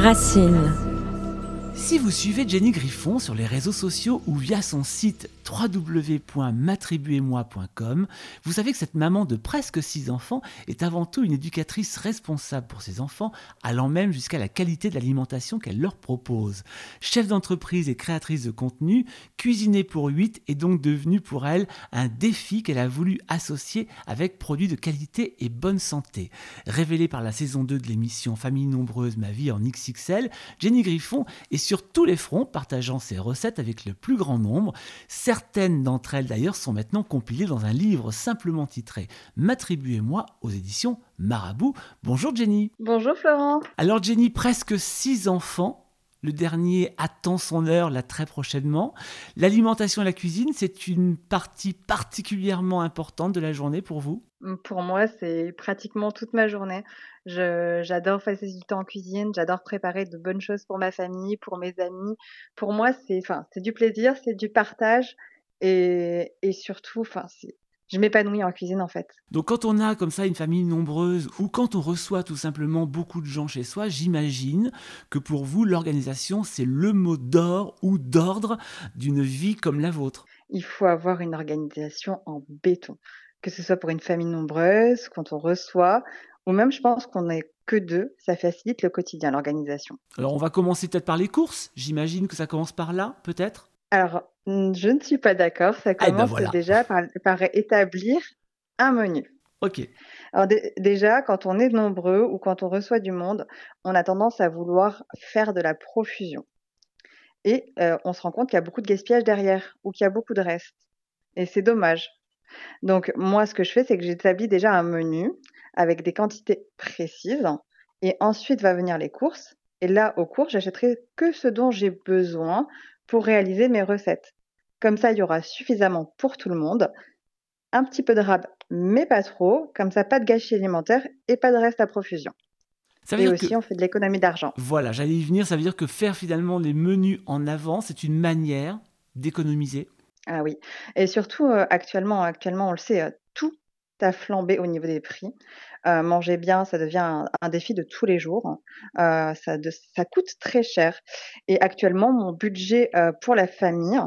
Racine. Vous suivez Jenny Griffon sur les réseaux sociaux ou via son site www.m'attribuez-moi.com, vous savez que cette maman de presque 6 enfants est avant tout une éducatrice responsable pour ses enfants, allant même jusqu'à la qualité de l'alimentation qu'elle leur propose. Chef d'entreprise et créatrice de contenu, cuisiner pour 8 est donc devenu pour elle un défi qu'elle a voulu associer avec produits de qualité et bonne santé. Révélée par la saison 2 de l'émission Famille nombreuse, ma vie en XXL, Jenny Griffon est sur tous les fronts, partageant ses recettes avec le plus grand nombre. Certaines d'entre elles d'ailleurs sont maintenant compilées dans un livre simplement titré M'attribuez-moi aux éditions Marabout. Bonjour Jenny. Bonjour Florent. Alors Jenny, presque six enfants. Le dernier attend son heure là très prochainement. L'alimentation et la cuisine, c'est une partie particulièrement importante de la journée pour vous? Pour moi, c'est pratiquement toute ma journée. J'adore passer du temps en cuisine, j'adore préparer de bonnes choses pour ma famille, pour mes amis. Pour moi, c'est enfin, c'est du plaisir, c'est du partage et, et surtout, enfin, je m'épanouis en cuisine en fait. Donc quand on a comme ça une famille nombreuse ou quand on reçoit tout simplement beaucoup de gens chez soi, j'imagine que pour vous l'organisation c'est le mot d'or ou d'ordre d'une vie comme la vôtre. Il faut avoir une organisation en béton, que ce soit pour une famille nombreuse, quand on reçoit, ou même je pense qu'on n'est que deux, ça facilite le quotidien, l'organisation. Alors on va commencer peut-être par les courses, j'imagine que ça commence par là, peut-être? Alors, je ne suis pas d'accord, ça Eh ben commence déjà par, par établir un menu. Ok. Alors dé- déjà, quand on est nombreux ou quand on reçoit du monde, on a tendance à vouloir faire de la profusion. Et euh, on se rend compte qu'il y a beaucoup de gaspillage derrière ou qu'il y a beaucoup de restes. Et c'est dommage. Donc moi, ce que je fais, c'est que j'établis déjà un menu avec des quantités précises. Et ensuite va venir les courses. Et là, aux courses, j'achèterai que ce dont j'ai besoin pour réaliser mes recettes. Comme ça, il y aura suffisamment pour tout le monde. Un petit peu de rab, mais pas trop. Comme ça, pas de gâchis alimentaire et pas de reste à profusion. Ça veut Et dire aussi, que... on fait de l'économie d'argent. Voilà, j'allais y venir, ça veut dire que faire finalement les menus en avant, c'est une manière d'économiser. Ah oui. Et surtout, euh, actuellement, actuellement, on le sait, euh, tout a flambé au niveau des prix. Euh, manger bien, ça devient un, un défi de tous les jours. Euh, ça, de- ça coûte très cher. Et actuellement, mon budget euh, pour la famille,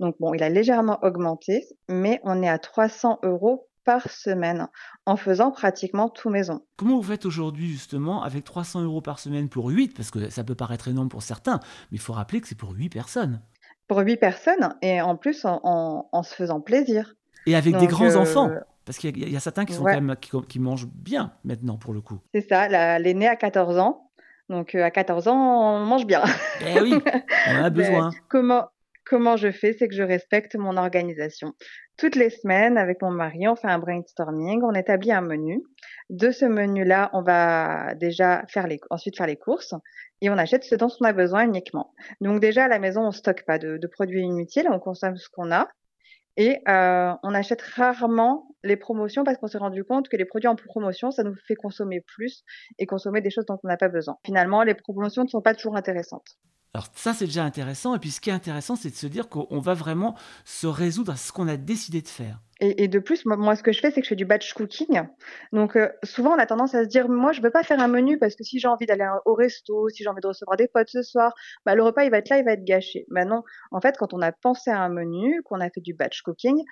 donc bon, il a légèrement augmenté, mais on est à 300 euros par semaine en faisant pratiquement tout maison. Comment vous faites aujourd'hui justement avec 300 euros par semaine pour 8 Parce que ça peut paraître énorme pour certains, mais il faut rappeler que c'est pour 8 personnes. Pour 8 personnes et en plus en, en- en se faisant plaisir. Et avec des grands euh, enfants. Parce qu'il y, a- il y a certains qui, sont Ouais. quand même, qui, qui mangent bien maintenant pour le coup. C'est ça, la- l'aîné a 14 ans. Donc euh, à 14 ans, on mange bien. Eh oui, on en a besoin. comment, comment je fais, c'est que je respecte mon organisation. Toutes les semaines, avec mon mari, on fait un brainstorming, on établit un menu. De ce menu-là, on va déjà faire les, ensuite faire les courses et on achète ce dont on a besoin uniquement. Donc déjà, à la maison, on stocke pas de, de produits inutiles, on consomme ce qu'on a. Et euh, on achète rarement les promotions parce qu'on s'est rendu compte que les produits en promotion, ça nous fait consommer plus et consommer des choses dont on n'a pas besoin. Finalement, les promotions ne sont pas toujours intéressantes. Alors ça, c'est déjà intéressant. Et puis ce qui est intéressant, c'est de se dire qu'on va vraiment se résoudre à ce qu'on a décidé de faire. Et, de plus, moi, ce que je fais, c'est que je fais du batch cooking. Donc, euh, souvent, on a tendance à se dire, moi, je ne peux pas faire un menu parce que si j'ai envie d'aller au resto, si j'ai envie de recevoir des potes ce soir, bah, le repas, il va être là, il va être gâché. Bah non, en fait, quand on a pensé à un menu, qu'on a fait du batch cooking,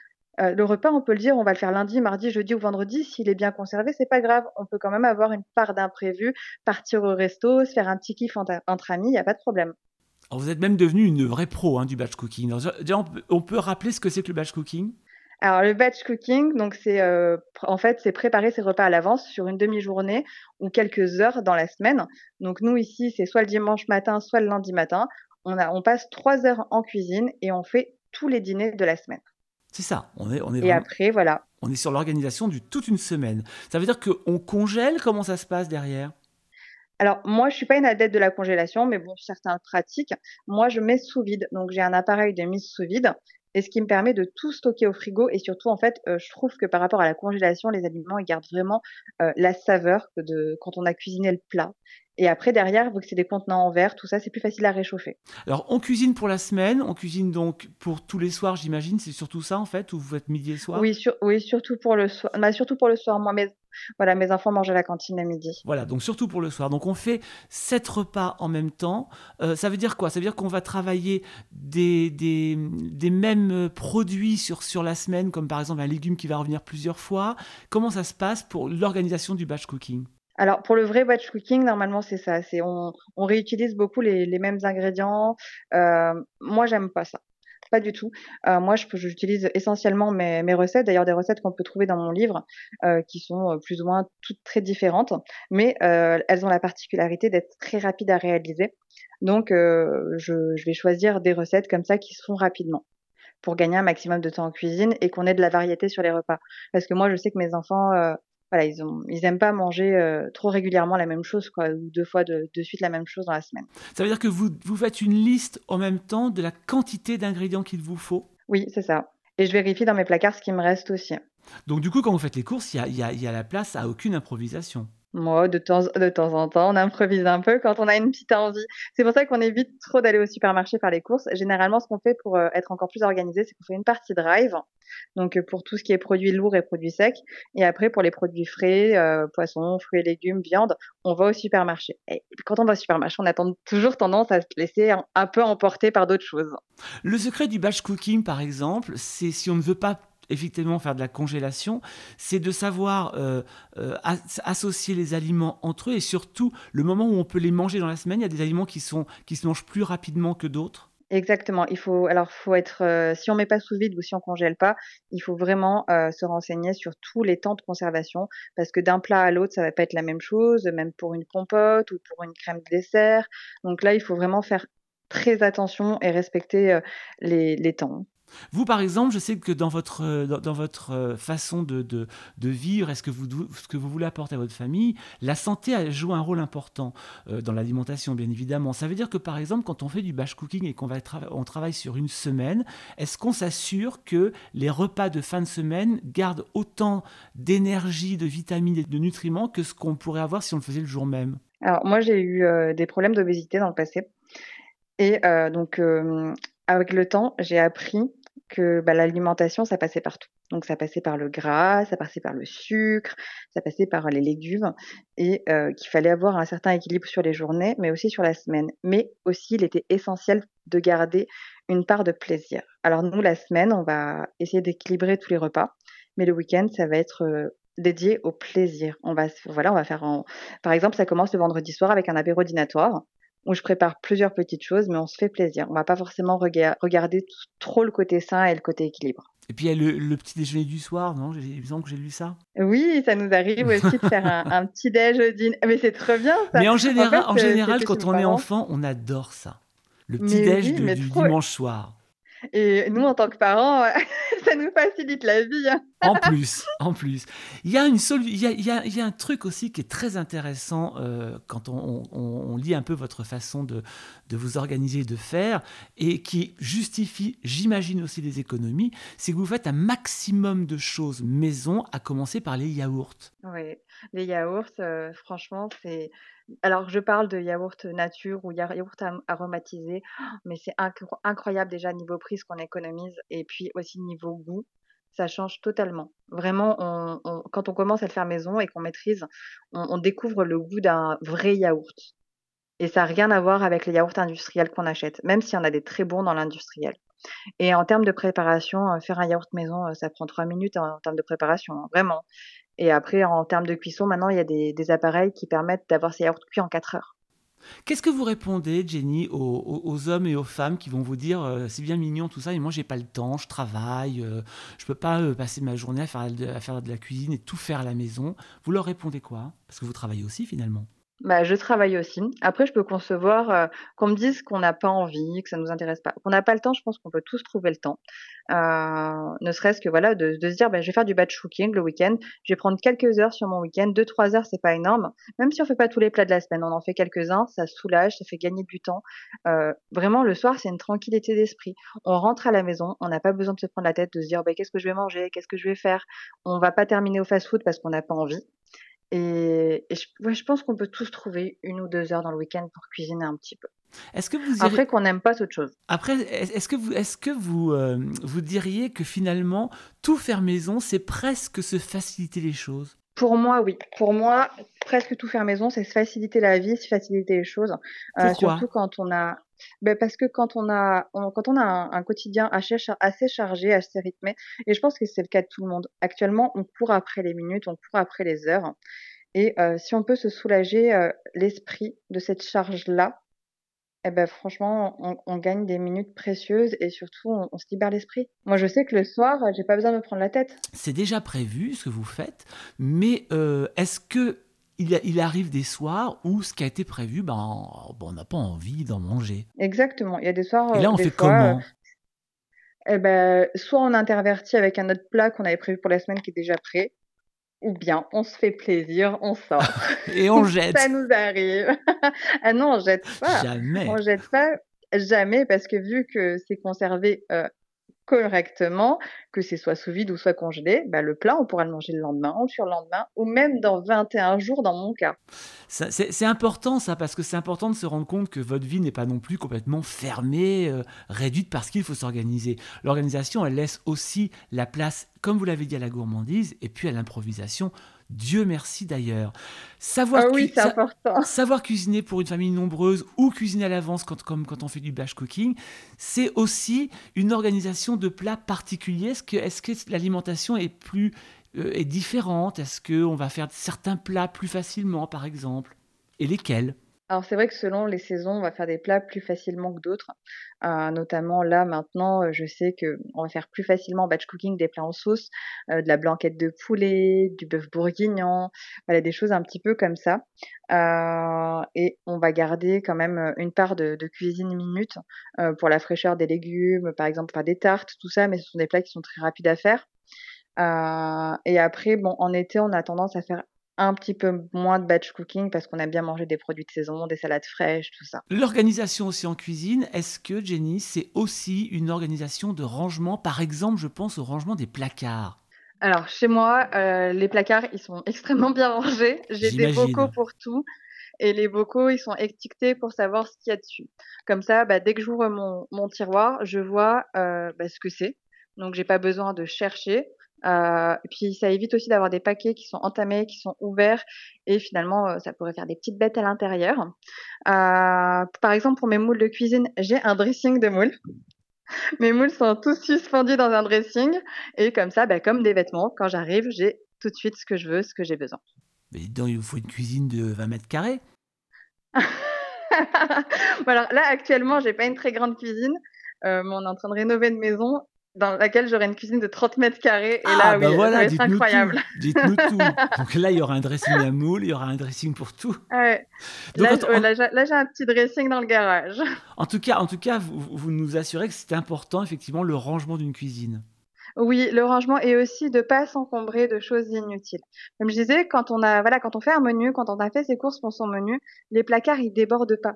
euh, le repas, on peut le dire, on va le faire lundi, mardi, jeudi ou vendredi. S'il est bien conservé, c'est pas grave. On peut quand même avoir une part d'imprévu, partir au resto, se faire un petit kiff entre, entre amis, il n'y a pas de problème. Alors, vous êtes même devenu une vraie pro hein, du batch cooking. Alors, déjà, on peut, on peut rappeler ce que c'est que le batch cooking? Alors le batch cooking, donc c'est euh, en fait c'est préparer ses repas à l'avance sur une demi-journée ou quelques heures dans la semaine. Donc nous ici c'est soit le dimanche matin, soit le lundi matin. On a on passe trois heures en cuisine et on fait tous les dîners de la semaine. C'est ça. On est, on est, Et vraiment- après voilà. on est sur l'organisation du toute une semaine. Ça veut dire qu'on congèle? Comment ça se passe derrière? Alors moi je suis pas une adepte de la congélation, mais bon certains le pratiquent. Moi je mets sous vide, donc j'ai un appareil de mise sous vide. Et ce qui me permet de tout stocker au frigo et surtout en fait, euh, je trouve que par rapport à la congélation, les aliments ils gardent vraiment euh, la saveur de quand on a cuisiné le plat. Et après, derrière, vu que c'est des contenants en verre, tout ça, c'est plus facile à réchauffer. Alors, on cuisine pour la semaine, on cuisine donc pour tous les soirs, j'imagine. C'est surtout ça, en fait, où vous faites midi et soir? Oui, oui surtout pour le soir. Bah, surtout pour le soir. Moi, mes, voilà, mes enfants mangent à la cantine à midi. Voilà, donc surtout pour le soir. Donc, on fait sept repas en même temps. Euh, ça veut dire quoi? Ça veut dire qu'on va travailler des, des, des, mêmes produits sur, sur la semaine, comme par exemple un légume qui va revenir plusieurs fois. Comment ça se passe pour l'organisation du batch cooking? Alors pour le vrai batch cooking, normalement c'est ça, c'est on, réutilise beaucoup les, mêmes ingrédients. Euh, moi j'aime pas ça, pas du tout. Euh, moi j'utilise essentiellement mes, mes recettes, d'ailleurs des recettes qu'on peut trouver dans mon livre, euh, qui sont plus ou moins toutes très différentes, mais elles ont la particularité d'être très rapides à réaliser. Donc je, vais choisir des recettes comme ça qui se font rapidement pour gagner un maximum de temps en cuisine et qu'on ait de la variété sur les repas. Parce que moi, je sais que mes enfants, voilà, ils ont, ils aiment pas manger euh, trop régulièrement la même chose, quoi, ou deux fois de, de, suite la même chose dans la semaine. Ça veut dire que vous, vous faites une liste en même temps de la quantité d'ingrédients qu'il vous faut? Oui, c'est ça. Et je vérifie dans mes placards ce qui me reste aussi. Donc du coup, quand vous faites les courses, il y a, y, a, y a la place à aucune improvisation? Moi, de temps, de temps en temps, on improvise un peu quand on a une petite envie. C'est pour ça qu'on évite trop d'aller au supermarché faire les courses. Généralement, ce qu'on fait pour euh, être encore plus organisé, c'est qu'on fait une partie drive. Donc, euh, pour tout ce qui est produits lourds et produits secs. Et après, pour les produits frais, euh, poissons, fruits et légumes, viande, on va au supermarché. Et quand on va au supermarché, on a toujours tendance à se laisser un, un peu emporter par d'autres choses. Le secret du batch cooking, par exemple, c'est si on ne veut pas effectivement faire de la congélation, c'est de savoir euh, euh, associer les aliments entre eux et surtout le moment où on peut les manger dans la semaine. Il y a des aliments qui, sont, qui se mangent plus rapidement que d'autres. Exactement. Il faut alors faut être euh, si on met pas sous vide ou si on congèle pas, il faut vraiment se renseigner sur tous les temps de conservation parce que d'un plat à l'autre ça va pas être la même chose, même pour une compote ou pour une crème de dessert. Donc là il faut vraiment faire très attention et respecter les temps. Vous, par exemple, je sais que dans votre, euh, dans, votre euh, façon de, de, vivre, est-ce que vous, ce que vous voulez apporter à votre famille, la santé joue un rôle important euh, dans l'alimentation, bien évidemment. Ça veut dire que, par exemple, quand on fait du batch cooking et qu'on va on travaille sur une semaine, est-ce qu'on s'assure que les repas de fin de semaine gardent autant d'énergie, de vitamines et de nutriments que ce qu'on pourrait avoir si on le faisait le jour même? Alors, moi, j'ai eu des problèmes d'obésité dans le passé. Et donc, avec le temps, j'ai appris que bah, l'alimentation, ça passait partout. Donc ça passait par le gras, ça passait par le sucre, ça passait par les légumes, et euh, qu'il fallait avoir un certain équilibre sur les journées, mais aussi sur la semaine. Mais aussi, il était essentiel de garder une part de plaisir. Alors nous, la semaine, on va essayer d'équilibrer tous les repas, mais le week-end, ça va être euh, dédié au plaisir. On va, voilà, on va faire, en... par exemple, ça commence le vendredi soir avec un apéro dînatoire où je prépare plusieurs petites choses, mais on se fait plaisir. On va pas forcément rega regarder trop le côté sain et le côté équilibre. Et puis il y a le, le petit déjeuner du soir, non? Me semble que j'ai lu ça. Oui, ça nous arrive aussi de faire un, un petit déj dîner. Mais c'est trop bien ça. Mais en général, en, fait, en général quand on est enfant, on adore ça. Le petit déj oui, du trop... dimanche soir. Et nous, en tant que parents, ça nous facilite la vie. Hein. en plus, en plus. Il y, a une il, y a, il, y a, il y a un truc aussi qui est très intéressant euh, quand on, on, on, lit un peu votre façon de, de vous organiser et de faire, et qui justifie, j'imagine aussi des économies, c'est que vous faites un maximum de choses maison, à commencer par les yaourts. Oui, les yaourts, euh, franchement, c'est alors, je parle de yaourt nature ou yaourt aromatisé, mais c'est incroyable déjà niveau prix ce qu'on économise et puis aussi niveau goût. Ça change totalement. Vraiment, quand on commence à le faire maison et qu'on maîtrise, on, on, découvre le goût d'un vrai yaourt. Et ça n'a rien à voir avec les yaourts industriels qu'on achète, même s'il y en a des très bons dans l'industriel. Et en termes de préparation, euh, faire un yaourt maison, euh, ça prend trois minutes en, termes de préparation, hein, vraiment. Et après, en termes de cuisson, maintenant, il y a des, appareils qui permettent d'avoir ces yaourts cuits en 4 heures. Qu'est-ce que vous répondez, Jenny, aux, hommes et aux femmes qui vont vous dire euh, c'est bien mignon tout ça, mais moi j'ai pas le temps, je travaille, euh, je peux pas euh, passer ma journée à faire de la cuisine et tout faire à la maison. Vous leur répondez quoi? Parce que vous travaillez aussi finalement. Bah, je travaille aussi. Après, je peux concevoir euh, qu'on me dise qu'on n'a pas envie, que ça nous intéresse pas, qu'on n'a pas le temps. Je pense qu'on peut tous trouver le temps. Euh, ne serait-ce que voilà, de, de se dire, bah, je vais faire du batch cooking le week-end. Je vais prendre quelques heures sur mon week-end, deux trois heures, c'est pas énorme. Même si on fait pas tous les plats de la semaine, on en fait quelques-uns, ça soulage, ça fait gagner du temps. Euh, vraiment, le soir, c'est une tranquillité d'esprit. On rentre à la maison, on n'a pas besoin de se prendre la tête, de se dire, bah, qu'est-ce que je vais manger, qu'est-ce que je vais faire? On va pas terminer au fast-food parce qu'on n'a pas envie. Et, et je, ouais, je pense qu'on peut tous trouver une ou deux heures dans le week-end pour cuisiner un petit peu. Est-ce que vous irez- Après qu'on n'aime pas, autre chose. Après, est- est-ce que vous, est-ce que vous, euh, vous diriez que finalement, tout faire maison, c'est presque se faciliter les choses? Pour moi, oui. Pour moi, presque tout faire maison, c'est se faciliter la vie, se faciliter les choses. Euh, surtout quand on a, ben parce que quand on a, on- quand on a un, un quotidien assez, char- assez chargé, assez rythmé, et je pense que c'est le cas de tout le monde. Actuellement, on court après les minutes, on court après les heures, et euh, si on peut se soulager euh, l'esprit de cette charge-là, eh ben franchement, on, on gagne des minutes précieuses et surtout, on, on se libère l'esprit. Moi, je sais que le soir, j'ai pas besoin de me prendre la tête. C'est déjà prévu ce que vous faites, mais euh, est-ce que il, arrive des soirs où ce qui a été prévu, ben, ben, on n'a pas envie d'en manger? Exactement. Il y a des soirs, Et euh, là, on des fait fois, euh, comment Eh ben, soit on intervertit avec un autre plat qu'on avait prévu pour la semaine qui est déjà prêt, ou bien on se fait plaisir, on sort. Et on jette Ça nous arrive. ah non, on jette pas. Jamais. On jette pas jamais parce que vu que c'est conservé euh, correctement, que c'est soit sous vide ou soit congelé, bah, le plat, on pourra le manger le lendemain, ou le surlendemain, ou même dans 21 jours dans mon cas. C'est important ça, parce que c'est important de se rendre compte que votre vie n'est pas non plus complètement fermée, euh, réduite parce qu'il faut s'organiser. L'organisation, elle laisse aussi la place, comme vous l'avez dit, à la gourmandise et puis à l'improvisation. Dieu merci d'ailleurs. Savoir, Ah oui, sa- savoir cuisiner pour une famille nombreuse ou cuisiner à l'avance quand, comme quand on fait du batch cooking, c'est aussi une organisation de plats particuliers. Est-ce que, est-ce que l'alimentation est plus euh, est différente? Est-ce qu'on va faire certains plats plus facilement, par exemple? Et lesquels? Alors c'est vrai que selon les saisons, on va faire des plats plus facilement que d'autres. Euh, notamment là maintenant, euh, je sais que on va faire plus facilement en batch cooking des plats en sauce, euh, de la blanquette de poulet, du bœuf bourguignon, des choses un petit peu comme ça. Et on va garder quand même une part de, cuisine minute pour la fraîcheur des légumes, par exemple faire des tartes, tout ça, mais ce sont des plats qui sont très rapides à faire. Et après, bon, en été, on a tendance à faire un petit peu moins de batch cooking parce qu'on aime bien manger des produits de saison, des salades fraîches, tout ça. L'organisation aussi en cuisine, est-ce que Jenny, c'est aussi une organisation de rangement? Par exemple, je pense au rangement des placards. Alors, chez moi, euh, les placards, ils sont extrêmement bien rangés. J'ai des bocaux pour tout. Et les bocaux, ils sont étiquetés pour savoir ce qu'il y a dessus. Comme ça, bah, dès que j'ouvre mon, mon tiroir, je vois euh, bah, ce que c'est. Donc, j'ai pas besoin de chercher. Euh, et puis, ça évite aussi d'avoir des paquets qui sont entamés, qui sont ouverts. Et finalement, euh, ça pourrait faire des petites bêtes à l'intérieur. Euh, par exemple, pour mes moules de cuisine, j'ai un dressing de moules. Mes moules sont tous suspendus dans un dressing. Et comme ça, bah, comme des vêtements, quand j'arrive, j'ai tout de suite ce que je veux, ce que j'ai besoin. Mais dis donc, il vous faut une cuisine de 20 mètres carrés. Alors là, actuellement, j'ai pas une très grande cuisine, euh, mais on est en train de rénover une maison dans laquelle j'aurai une cuisine de 30 mètres carrés. Et ah, là, bah oui, ça voilà, va être incroyable. Dites-nous tout. Donc là, il y aura un dressing à moule, il y aura un dressing pour tout. Ouais. Donc, Là, en- là, j'ai un petit dressing dans le garage. En tout cas, en tout cas vous, vous nous assurez que c'est important, effectivement, le rangement d'une cuisine. Oui, le rangement et aussi de pas s'encombrer de choses inutiles. Comme je disais, quand on a, voilà, quand on fait un menu, quand on a fait ses courses pour son menu, les placards, ils débordent pas.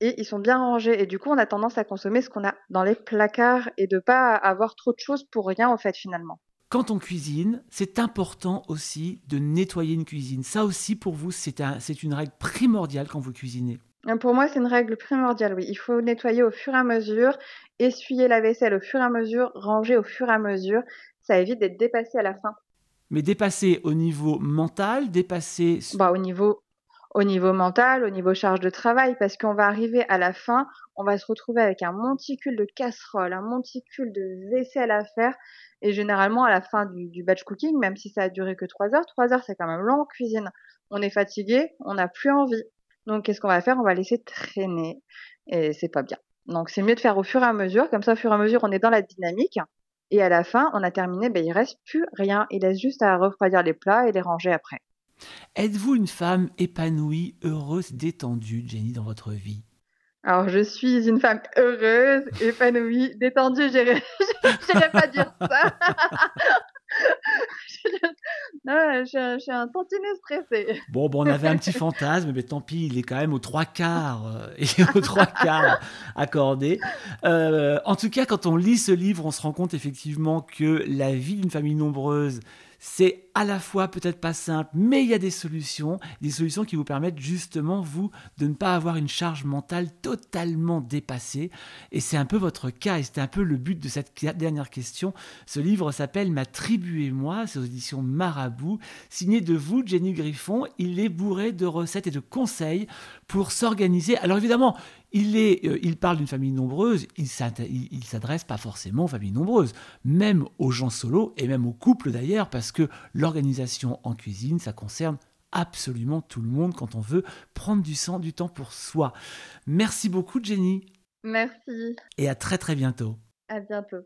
Et ils sont bien rangés. Et du coup, on a tendance à consommer ce qu'on a dans les placards et de pas avoir trop de choses pour rien, en fait, finalement. Quand on cuisine, c'est important aussi de nettoyer une cuisine. Ça aussi, pour vous, c'est un, c'est une règle primordiale quand vous cuisinez. Euh, Pour moi, c'est une règle primordiale, oui. Il faut nettoyer au fur et à mesure, essuyer la vaisselle au fur et à mesure, ranger au fur et à mesure. Ça évite d'être dépassé à la fin. Mais dépasser au niveau mental, dépasser... Bah, au niveau, au niveau mental, au niveau charge de travail, parce qu'on va arriver à la fin, on va se retrouver avec un monticule de casserole, un monticule de vaisselle à faire. Et généralement, à la fin du, du batch cooking, même si ça a duré que trois heures, trois heures, c'est quand même long en cuisine. On est fatigué, on n'a plus envie. Donc, qu'est-ce qu'on va faire? On va laisser traîner. Et c'est pas bien. Donc, c'est mieux de faire au fur et à mesure. Comme ça, au fur et à mesure, on est dans la dynamique. Et à la fin, on a terminé, ben, il reste plus rien. Il reste juste à refroidir les plats et les ranger après. Êtes-vous une femme épanouie, heureuse, détendue, Jenny, dans votre vie? Alors, je suis une femme heureuse, épanouie, détendue. J'irais pas dire ça. Non, je, suis un- je suis un tantinet stressé. Bon, bon, on avait un petit fantasme, mais tant pis, il est quand même aux trois quarts, euh, et aux trois quarts accordé. Euh, en tout cas, quand on lit ce livre, on se rend compte effectivement que la vie d'une famille nombreuse, c'est à la fois peut-être pas simple, mais il y a des solutions, des solutions qui vous permettent justement, vous, de ne pas avoir une charge mentale totalement dépassée. Et c'est un peu votre cas, et c'était un peu le but de cette dernière question. Ce livre s'appelle Ma tribu et moi, c'est aux éditions Marabout, signé de vous, Jenny Griffon. Il est bourré de recettes et de conseils pour s'organiser. Alors évidemment, il, est, euh, il parle d'une famille nombreuse, il s'adresse pas forcément aux familles nombreuses, même aux gens solos et même aux couples d'ailleurs, parce que l'organisation en cuisine, ça concerne absolument tout le monde quand on veut prendre du sang, du temps pour soi. Merci beaucoup Jenny. Merci. Et à très très bientôt. À bientôt.